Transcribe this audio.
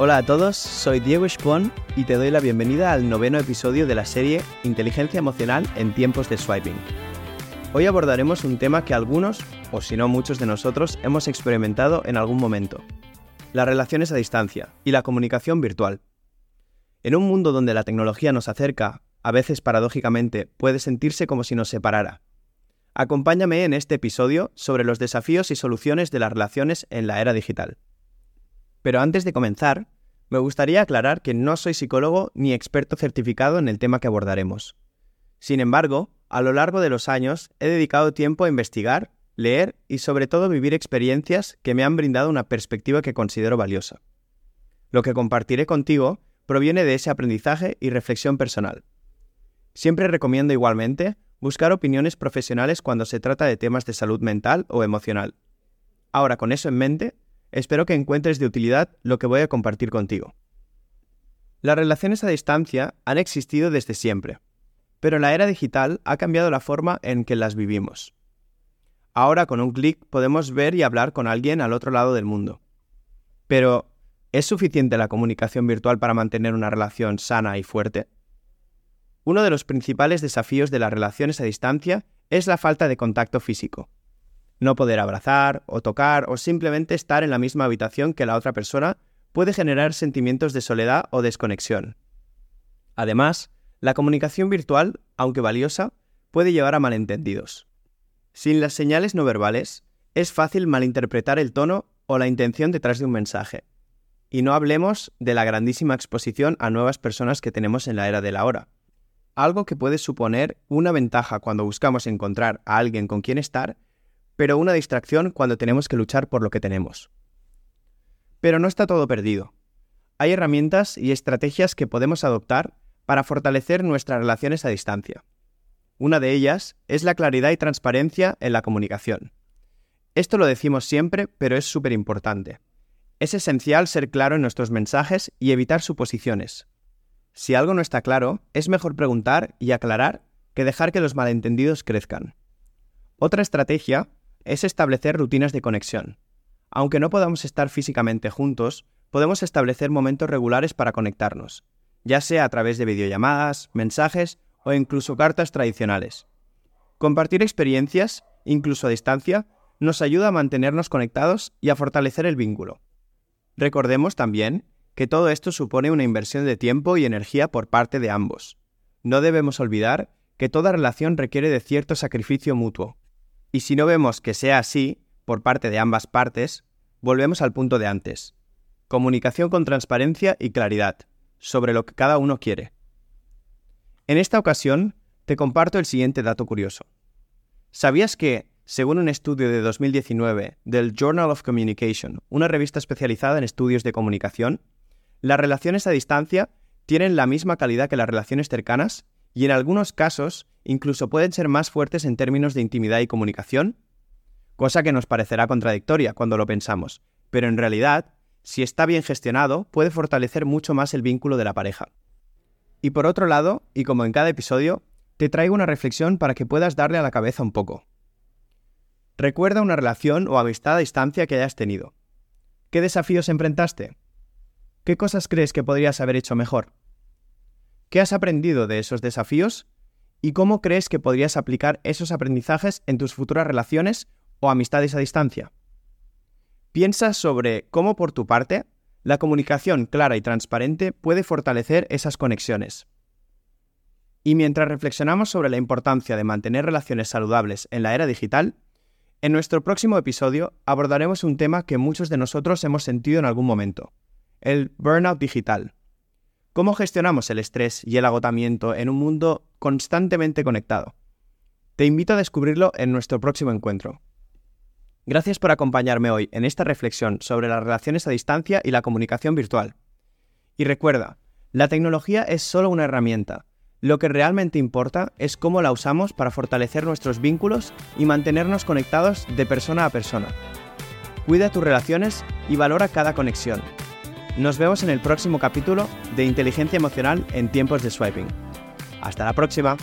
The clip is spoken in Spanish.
Hola a todos, soy Diego Espon y te doy la bienvenida al noveno episodio de la serie Inteligencia Emocional en tiempos de swiping. Hoy abordaremos un tema que algunos, o si no muchos de nosotros, hemos experimentado en algún momento. Las relaciones a distancia y la comunicación virtual. En un mundo donde la tecnología nos acerca, a veces paradójicamente puede sentirse como si nos separara. Acompáñame en este episodio sobre los desafíos y soluciones de las relaciones en la era digital. Pero antes de comenzar, me gustaría aclarar que no soy psicólogo ni experto certificado en el tema que abordaremos. Sin embargo, a lo largo de los años he dedicado tiempo a investigar, leer y sobre todo vivir experiencias que me han brindado una perspectiva que considero valiosa. Lo que compartiré contigo proviene de ese aprendizaje y reflexión personal. Siempre recomiendo igualmente buscar opiniones profesionales cuando se trata de temas de salud mental o emocional. Ahora, con eso en mente, Espero que encuentres de utilidad lo que voy a compartir contigo. Las relaciones a distancia han existido desde siempre, pero la era digital ha cambiado la forma en que las vivimos. Ahora con un clic podemos ver y hablar con alguien al otro lado del mundo. Pero, ¿es suficiente la comunicación virtual para mantener una relación sana y fuerte? Uno de los principales desafíos de las relaciones a distancia es la falta de contacto físico. No poder abrazar o tocar o simplemente estar en la misma habitación que la otra persona puede generar sentimientos de soledad o desconexión. Además, la comunicación virtual, aunque valiosa, puede llevar a malentendidos. Sin las señales no verbales, es fácil malinterpretar el tono o la intención detrás de un mensaje. Y no hablemos de la grandísima exposición a nuevas personas que tenemos en la era de la hora. Algo que puede suponer una ventaja cuando buscamos encontrar a alguien con quien estar pero una distracción cuando tenemos que luchar por lo que tenemos. Pero no está todo perdido. Hay herramientas y estrategias que podemos adoptar para fortalecer nuestras relaciones a distancia. Una de ellas es la claridad y transparencia en la comunicación. Esto lo decimos siempre, pero es súper importante. Es esencial ser claro en nuestros mensajes y evitar suposiciones. Si algo no está claro, es mejor preguntar y aclarar que dejar que los malentendidos crezcan. Otra estrategia es establecer rutinas de conexión. Aunque no podamos estar físicamente juntos, podemos establecer momentos regulares para conectarnos, ya sea a través de videollamadas, mensajes o incluso cartas tradicionales. Compartir experiencias, incluso a distancia, nos ayuda a mantenernos conectados y a fortalecer el vínculo. Recordemos también que todo esto supone una inversión de tiempo y energía por parte de ambos. No debemos olvidar que toda relación requiere de cierto sacrificio mutuo, y si no vemos que sea así, por parte de ambas partes, volvemos al punto de antes. Comunicación con transparencia y claridad, sobre lo que cada uno quiere. En esta ocasión, te comparto el siguiente dato curioso. ¿Sabías que, según un estudio de 2019 del Journal of Communication, una revista especializada en estudios de comunicación, las relaciones a distancia tienen la misma calidad que las relaciones cercanas y en algunos casos incluso pueden ser más fuertes en términos de intimidad y comunicación, cosa que nos parecerá contradictoria cuando lo pensamos, pero en realidad, si está bien gestionado, puede fortalecer mucho más el vínculo de la pareja. Y por otro lado, y como en cada episodio, te traigo una reflexión para que puedas darle a la cabeza un poco. Recuerda una relación o amistad a distancia que hayas tenido. ¿Qué desafíos enfrentaste? ¿Qué cosas crees que podrías haber hecho mejor? ¿Qué has aprendido de esos desafíos? ¿Y cómo crees que podrías aplicar esos aprendizajes en tus futuras relaciones o amistades a distancia? Piensa sobre cómo por tu parte la comunicación clara y transparente puede fortalecer esas conexiones. Y mientras reflexionamos sobre la importancia de mantener relaciones saludables en la era digital, en nuestro próximo episodio abordaremos un tema que muchos de nosotros hemos sentido en algún momento, el burnout digital. ¿Cómo gestionamos el estrés y el agotamiento en un mundo constantemente conectado? Te invito a descubrirlo en nuestro próximo encuentro. Gracias por acompañarme hoy en esta reflexión sobre las relaciones a distancia y la comunicación virtual. Y recuerda, la tecnología es solo una herramienta. Lo que realmente importa es cómo la usamos para fortalecer nuestros vínculos y mantenernos conectados de persona a persona. Cuida tus relaciones y valora cada conexión nos vemos en el próximo capítulo de Inteligencia Emocional en tiempos de swiping. Hasta la próxima.